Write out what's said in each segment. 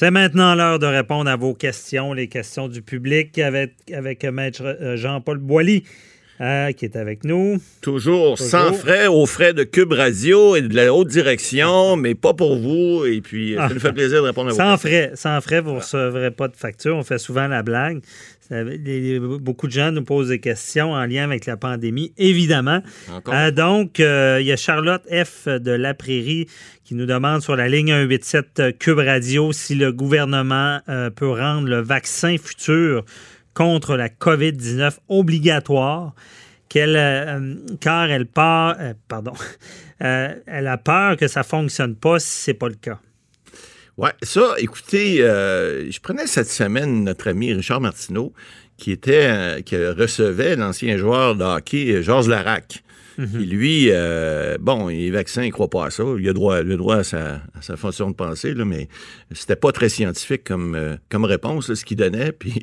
C'est maintenant l'heure de répondre à vos questions, les questions du public avec, avec Maître euh, Jean-Paul Boilly. Euh, qui est avec nous. Toujours, sans frais, aux frais de Cube Radio et de la haute direction, mais pas pour vous. Et puis, ça nous fait plaisir de répondre à vos Sans frais, sans frais, vous ne recevrez pas de facture. On fait souvent la blague. beaucoup de gens nous posent des questions en lien avec la pandémie, évidemment. Euh, donc, euh, il y a Charlotte F. de La Prairie qui nous demande sur la ligne 187 Cube Radio si le gouvernement peut rendre le vaccin futur contre la COVID-19 obligatoire, qu'elle, euh, car elle part, euh, pardon, euh, elle a peur que ça ne fonctionne pas si ce n'est pas le cas. Oui, ça, écoutez, je prenais cette semaine notre ami Richard Martineau, qui était, qui recevait l'ancien joueur de hockey Georges Larac. Mhm. lui, euh, bon, les vaccins, il ne croit pas à ça. Il a droit, le droit à sa, façon de penser, là, mais c'était pas très scientifique comme, euh, comme réponse, ce qu'il donnait. Puis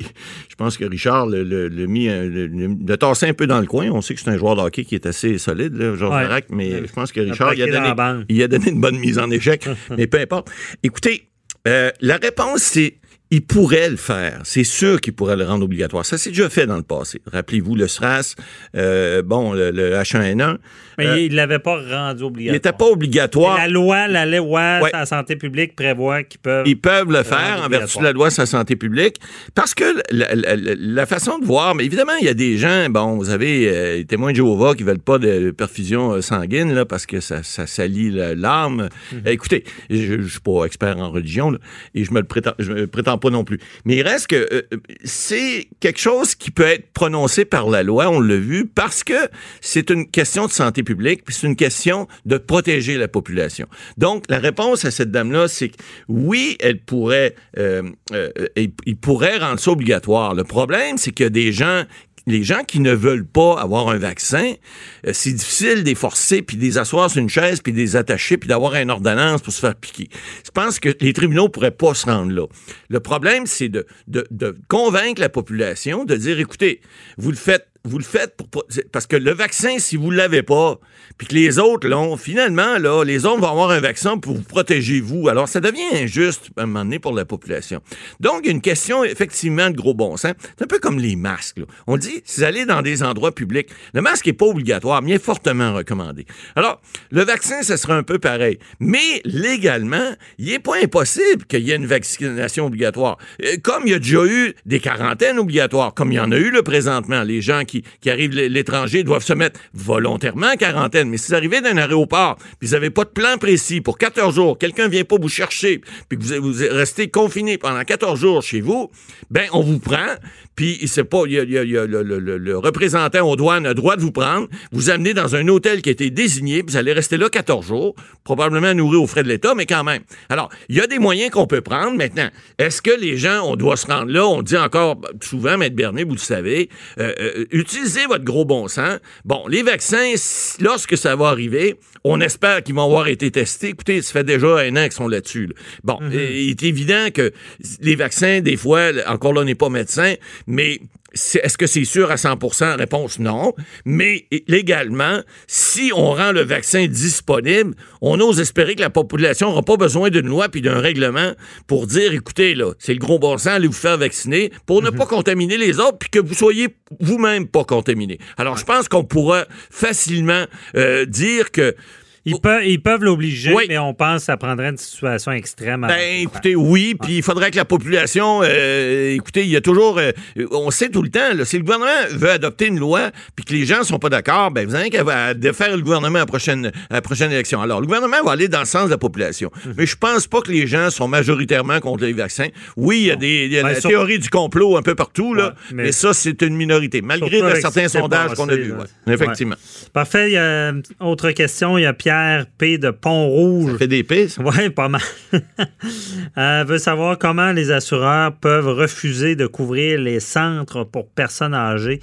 je pense que Richard le, le, mis, le, le, tassé un peu dans le coin. On sait que c'est un joueur de hockey qui est assez solide, là, Georges ouais. mais je pense que Richard, il a, donné, il a donné une bonne mise en échec. mais peu importe. Écoutez, euh, la réponse, c'est il pourrait le faire. C'est sûr qu'il pourrait le rendre obligatoire. Ça s'est déjà fait dans le passé. Rappelez-vous le SRAS, euh, bon, le, H1N1. Mais euh, il ne l'avait pas rendu obligatoire. Il n'était pas obligatoire. la loi, la loi sur la santé publique prévoit qu'ils peuvent. Ils peuvent le faire en vertu de la loi sur la santé publique. Parce que la, façon de voir, mais évidemment, il y a des gens, bon, vous avez euh, les témoins de Jéhovah qui ne veulent pas de perfusion sanguine, là, parce que ça, ça salit l'âme. Mhm. Écoutez, je ne suis pas expert en religion, et je me le prétends, je me prétends pas non plus. Mais il reste que euh, c'est quelque chose qui peut être prononcé par la loi, on l'a vu, parce que c'est une question de santé publique, puis c'est une question de protéger la population. Donc, la réponse à cette dame-là, c'est que oui, elle pourrait, euh, euh, il pourrait rendre ça obligatoire. Le problème, c'est qu'il y a des gens les gens qui ne veulent pas avoir un vaccin, euh, c'est difficile de les forcer, puis de les asseoir sur une chaise, puis de les attacher, puis d'avoir une ordonnance pour se faire piquer. Je pense que les tribunaux pourraient pas se rendre là. Le problème, c'est de, de, de convaincre la population de dire, écoutez, vous le faites vous le faites parce que le vaccin, si vous ne l'avez pas, puis que les autres l'ont, finalement, là, les autres vont avoir un vaccin pour vous protéger, vous. Alors, ça devient injuste, à un moment donné, pour la population. Donc, une question, effectivement, de gros bon sens. C'est un peu comme les masques. On dit, si vous allez dans des endroits publics, le masque n'est pas obligatoire, mais il est fortement recommandé. Alors, le vaccin, ce sera un peu pareil. Mais, légalement, il n'est pas impossible qu'il y ait une vaccination obligatoire. Euh, comme il y a déjà eu des quarantaines obligatoires, comme il y en a eu, le présentement, les gens qui qui, arrivent l'étranger doivent se mettre volontairement en quarantaine. Mais si vous arrivez d'un aéroport, puis vous n'avez pas de plan précis pour 14 jours, quelqu'un vient pas vous chercher, puis que vous, vous restez confiné pendant 14 jours chez vous, ben on vous prend, puis c'est pas, il y a, le, représentant aux douanes a le droit de vous prendre, vous amener dans un hôtel qui a été désigné, puis vous allez rester là 14 jours, probablement nourri aux frais de l'État, mais quand même. Alors, il y a des moyens qu'on peut prendre maintenant. Est-ce que les gens, on doit se rendre là, on dit encore souvent, Maître Bernier, vous le savez, euh, euh, utilisez votre gros bon sens. Bon, les vaccins, lorsque ça va arriver, on espère qu'ils vont avoir été testés. Écoutez, ça fait déjà un an qu'ils sont là-dessus. Bon, mm-hmm. il est évident que les vaccins, des fois, encore là, on n'est pas médecin, mais est-ce que c'est sûr à 100% Réponse non. Mais légalement, si on rend le vaccin disponible, on ose espérer que la population n'aura pas besoin d'une loi puis d'un règlement pour dire, écoutez, là, c'est le gros bon sens, allez vous faire vacciner pour ne mhm. pas contaminer les autres puis que vous soyez vous-même pas contaminé. Alors, je pense qu'on pourra facilement euh, dire que ils, peuvent, ils peuvent l'obliger, mais on pense que ça prendrait une situation extrême. Ben, écoutez, oui, puis il faudrait que la population, euh, écoutez, il y a toujours, euh, on sait tout le temps, là, si le gouvernement veut adopter une loi, puis que les gens sont pas d'accord, ben vous avez qu'à défaire le gouvernement à la prochaine, à la prochaine élection. Alors, le gouvernement va aller dans le sens de la population, mhm. mais je pense pas que les gens sont majoritairement contre les vaccins. Oui, il y a, des, y a ben, la théorie du complot un peu partout, là, mais... ça, c'est une minorité, malgré certains sondages qu'on a vus. effectivement. Parfait. Il y a autre question. Il y a Pierre Pierre P. de Pont-Rouge. Ça fait des P, Oui, pas mal. euh, veut savoir comment les assureurs peuvent refuser de couvrir les centres pour personnes âgées.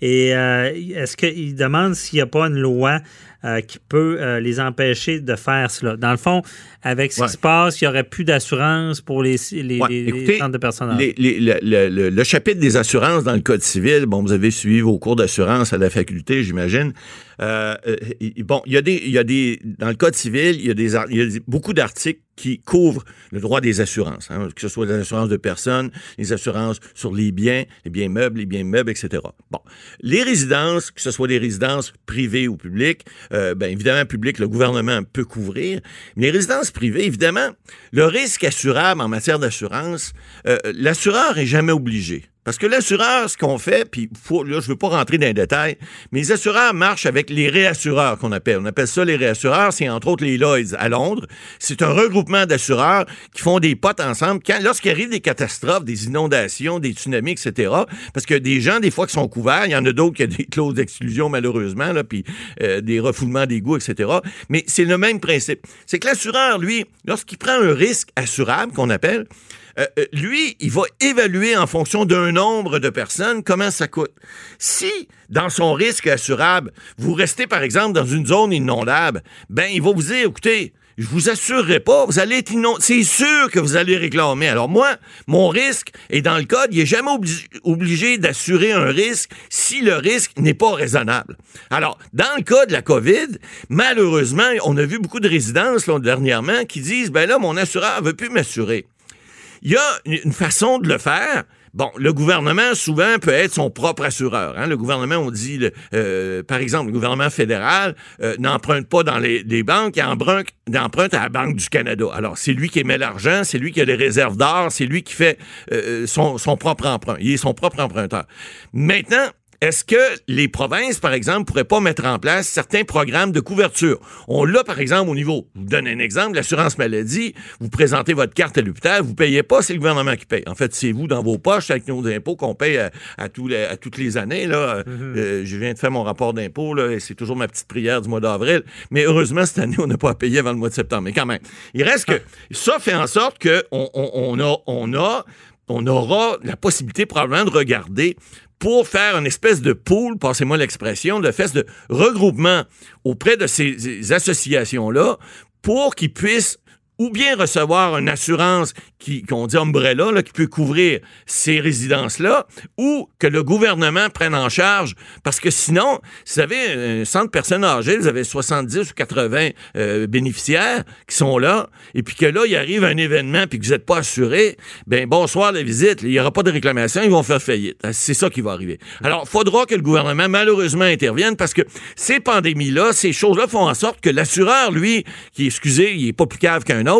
Et euh, est-ce qu'il demande s'il n'y a pas une loi euh, qui peut euh, les empêcher de faire cela. Dans le fond, avec ce qui se passe, il n'y aurait plus d'assurance pour les, les, centres de personnes le, chapitre des assurances dans le Code civil, bon, vous avez suivi vos cours d'assurance à la faculté, j'imagine. Euh, bon, il y, a des, il y a des. Dans le Code civil, il y a, des, il y a beaucoup d'articles qui couvrent le droit des assurances, hein, que ce soit les assurances de personnes, les assurances sur les biens, les biens meubles, les biens meubles, etc. Bon, les résidences, que ce soit des résidences privées ou publiques, euh, ben, évidemment, public, le gouvernement peut couvrir. Mais les résidences privées, évidemment, le risque assurable en matière d'assurance, euh, l'assureur est jamais obligé. Parce que l'assureur, ce qu'on fait, puis là, je veux pas rentrer dans les détails, mais les assureurs marchent avec les réassureurs qu'on appelle. On appelle ça les réassureurs, c'est entre autres les Lloyds à Londres. C'est un regroupement d'assureurs qui font des potes ensemble lorsqu'il arrive des catastrophes, des inondations, des tsunamis, etc. Parce que des gens, des fois, qui sont couverts, il y en a d'autres qui ont des clauses d'exclusion, malheureusement, là, puis euh, des refoulements d'égouts, etc. Mais c'est le même principe. C'est que l'assureur, lui, lorsqu'il prend un risque assurable, qu'on appelle, euh, lui, il va évaluer en fonction d'un nombre de personnes comment ça coûte. Si, dans son risque assurable, vous restez, par exemple, dans une zone inondable, ben, il va vous dire, écoutez, je vous assurerai pas, vous allez être inondé. C'est sûr que vous allez réclamer. Alors moi, mon risque est dans le code, il est jamais obligé d'assurer un risque si le risque n'est pas raisonnable. Alors, dans le cas de la COVID, malheureusement, on a vu beaucoup de résidences dernièrement qui disent, ben là, mon assureur veut plus m'assurer. Il y a une façon de le faire. Bon, le gouvernement, souvent, peut être son propre assureur. Hein. Le gouvernement, on dit, euh, par exemple, le gouvernement fédéral euh, n'emprunte pas dans les, banques, il emprunte, à la Banque du Canada. Alors, c'est lui qui émet l'argent, c'est lui qui a des réserves d'or, c'est lui qui fait euh, son, son propre emprunt. Il est son propre emprunteur. Maintenant, est-ce que les provinces, par exemple, pourraient pas mettre en place certains programmes de couverture? On l'a, par exemple, au niveau, je vous donne un exemple, l'assurance maladie, vous présentez votre carte à l'hôpital, vous payez pas, c'est le gouvernement qui paye. En fait, c'est vous dans vos poches avec nos impôts qu'on paye à, tous les, à, toutes les années. Là. Mm-hmm. Euh, je viens de faire mon rapport d'impôt, et c'est toujours ma petite prière du mois d'avril. Mais heureusement, cette année, on n'a pas à payer avant le mois de septembre. Mais quand même, il reste que ça fait en sorte qu'on on, a, on a on aura la possibilité probablement de regarder pour faire une espèce de pool, passez-moi l'expression, de espèce de regroupement auprès de ces associations-là pour qu'ils puissent ou bien recevoir une assurance qui, qu'on dit umbrella, là, qui peut couvrir ces résidences-là, ou que le gouvernement prenne en charge. Parce que sinon, si vous avez un centre de personnes âgées, vous avez 70 ou 80 euh, bénéficiaires qui sont là, et puis que là, il arrive un événement, puis que vous n'êtes pas assuré, ben bonsoir la visite, il n'y aura pas de réclamation, ils vont faire faillite. C'est ça qui va arriver. Alors, il faudra que le gouvernement, malheureusement, intervienne, parce que ces pandémies-là, ces choses-là font en sorte que l'assureur, lui, qui, excusez, il est pas plus cave qu'un autre,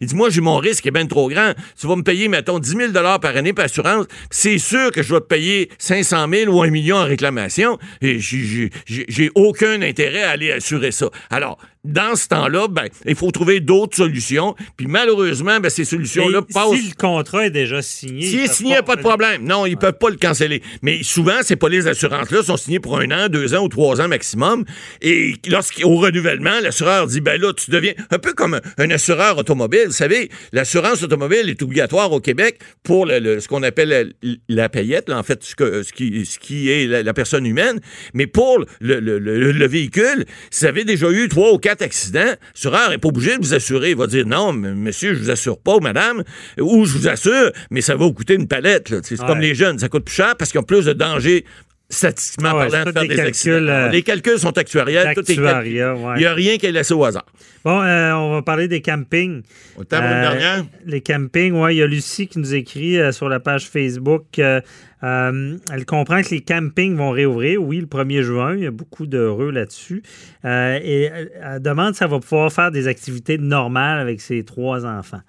il dit, moi, j'ai mon risque est bien trop grand. Tu vas me payer, mettons, 10 000 par année par assurance. C'est sûr que je dois te payer 500 000 ou 1 million en réclamation. Et j'ai aucun intérêt à aller assurer ça. Alors, dans ce temps-là, ben, il faut trouver d'autres solutions. Puis malheureusement, ben, ces solutions-là passent. Si le contrat est déjà signé. S'il est signé, pas de problème. Non, ils ne peuvent pas le canceller. Mais souvent, ces polices d'assurance-là sont signées pour un an, deux ans ou trois ans maximum. Et lorsqu'au renouvellement, l'assureur dit ben là, tu deviens un peu comme un assureur automobile. Vous savez, l'assurance automobile est obligatoire au Québec pour ce qu'on appelle la, payette, en fait, ce, qui, ce qui est la, personne humaine. Mais pour le, le véhicule, si vous avez déjà eu trois ou quatre accident, l'assureur n'est pas obligé de vous assurer. Il va dire non, monsieur, je vous assure pas, madame, ou je vous assure, mais ça va vous coûter une palette. C'est comme les jeunes, ça coûte plus cher parce qu'ils ont plus de danger statistiquement ah parlant, de faire des, accidents. Euh, les calculs sont actuariels. Tout est Il n'y a rien qui est laissé au hasard. Bon, euh, on va parler des campings. Au euh, Les campings, oui. Il y a Lucie qui nous écrit sur la page Facebook. elle comprend que les campings vont réouvrir, oui, le 1er juin. Il y a beaucoup d'heureux là-dessus. et elle demande si elle va pouvoir faire des activités normales avec ses trois enfants.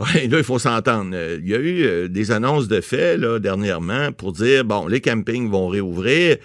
Oui, là, il faut s'entendre. Il y a eu des annonces de fait là, dernièrement pour dire, bon, les campings vont réouvrir.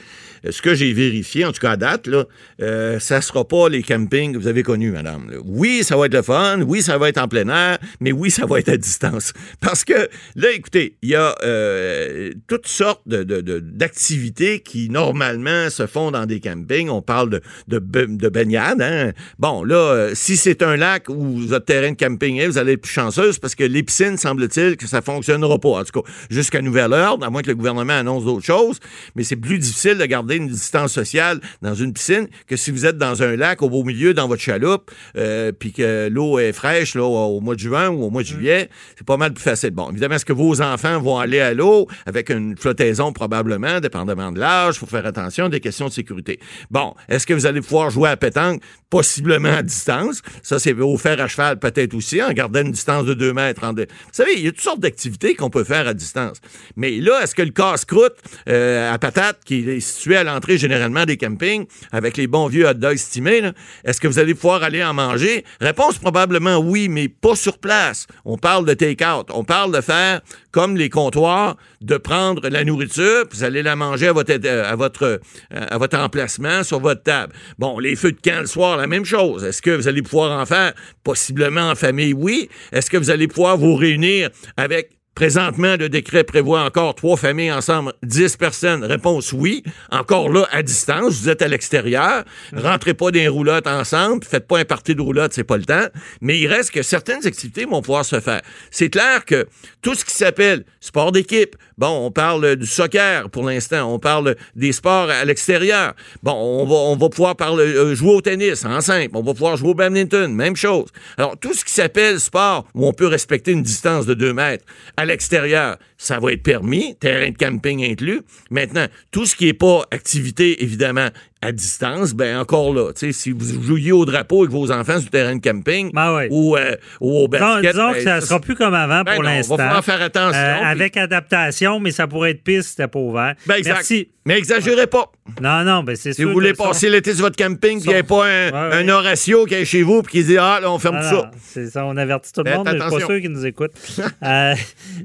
Euh, ce que j'ai vérifié, en tout cas à date, là, euh, ça sera pas les campings que vous avez connus, madame. Oui, ça va être le fun, oui, ça va être en plein air, mais oui, ça va être à distance. Parce que là, écoutez, il y a euh, toutes sortes d'activités qui, normalement, se font dans des campings. On parle de, de, baignade. Hein? Bon, là, si c'est un lac où votre terrain de camping est, vous allez être plus chanceuse parce que les piscines, semble-t-il, que ça ne fonctionnera pas. En tout cas, jusqu'à nouvel ordre, à moins que le gouvernement annonce d'autres choses. Mais c'est plus difficile de garder une distance sociale dans une piscine que si vous êtes dans un lac au beau milieu dans votre chaloupe, euh, puis que l'eau est fraîche là, au mois de juin ou au mois de mm. juillet, c'est pas mal plus facile. Bon, évidemment, est-ce que vos enfants vont aller à l'eau avec une flottaison? Probablement, dépendamment de l'âge, il faut faire attention des questions de sécurité. Bon, est-ce que vous allez pouvoir jouer à pétanque? Possiblement à distance. Ça, c'est au fer à cheval peut-être aussi, en gardant une distance de 2 Vous savez, il y a toutes sortes d'activités qu'on peut faire à distance. Mais là, est-ce que le casse-croûte euh, à patate qui est situé à l'entrée généralement des campings avec les bons vieux hot dogs estimés. Est-ce que vous allez pouvoir aller en manger? Réponse probablement oui, mais pas sur place. On parle de take-out. On parle de faire comme les comptoirs, de prendre la nourriture, puis vous allez la manger à votre, à votre, euh, à votre emplacement sur votre table. Bon, les feux de camp le soir, la même chose. Est-ce que vous allez pouvoir en faire? Possiblement en famille, oui. Est-ce que vous allez pouvoir vous réunir avec Présentement, le décret prévoit encore trois familles ensemble, dix personnes. Réponse oui. Encore là, à distance, vous êtes à l'extérieur. Rentrez pas dans les roulottes ensemble. Faites pas un parti de roulotte, c'est pas le temps. Mais il reste que certaines activités vont pouvoir se faire. C'est clair que tout ce qui s'appelle sport d'équipe, bon, on parle du soccer pour l'instant, on parle des sports à l'extérieur. Bon, on va, on va pouvoir euh, jouer au tennis en simple, on va pouvoir jouer au badminton, même chose. Alors, tout ce qui s'appelle sport où on peut respecter une distance de deux mètres, à l'extérieur, ça va être permis, terrain de camping inclus. Maintenant, tout ce qui n'est pas activité, évidemment, à distance, ben encore là, si vous jouiez au drapeau avec vos enfants sur le terrain de camping ben ou, euh, au basket... disons que ben, ça ne sera plus comme avant ben pour l'instant. On va faire attention. Euh, avec adaptation, mais ça pourrait être pire si c'était pas ouvert. Merci. Mais exagérez pas. Non, non, ben c'est sûr. Si vous voulez passer l'été sur votre camping, puis il n'y a pas un, Horatio qui est chez vous, puis qui dit Ah, là, on ferme tout ça. C'est ça, on avertit tout le monde, mais je suis pas sûr qu'ils nous écoutent. euh,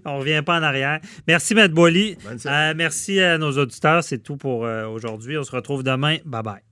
on revient pas en arrière. Merci, Matt Boily. Euh, merci à nos auditeurs. C'est tout pour aujourd'hui. On se retrouve demain. Bye bye.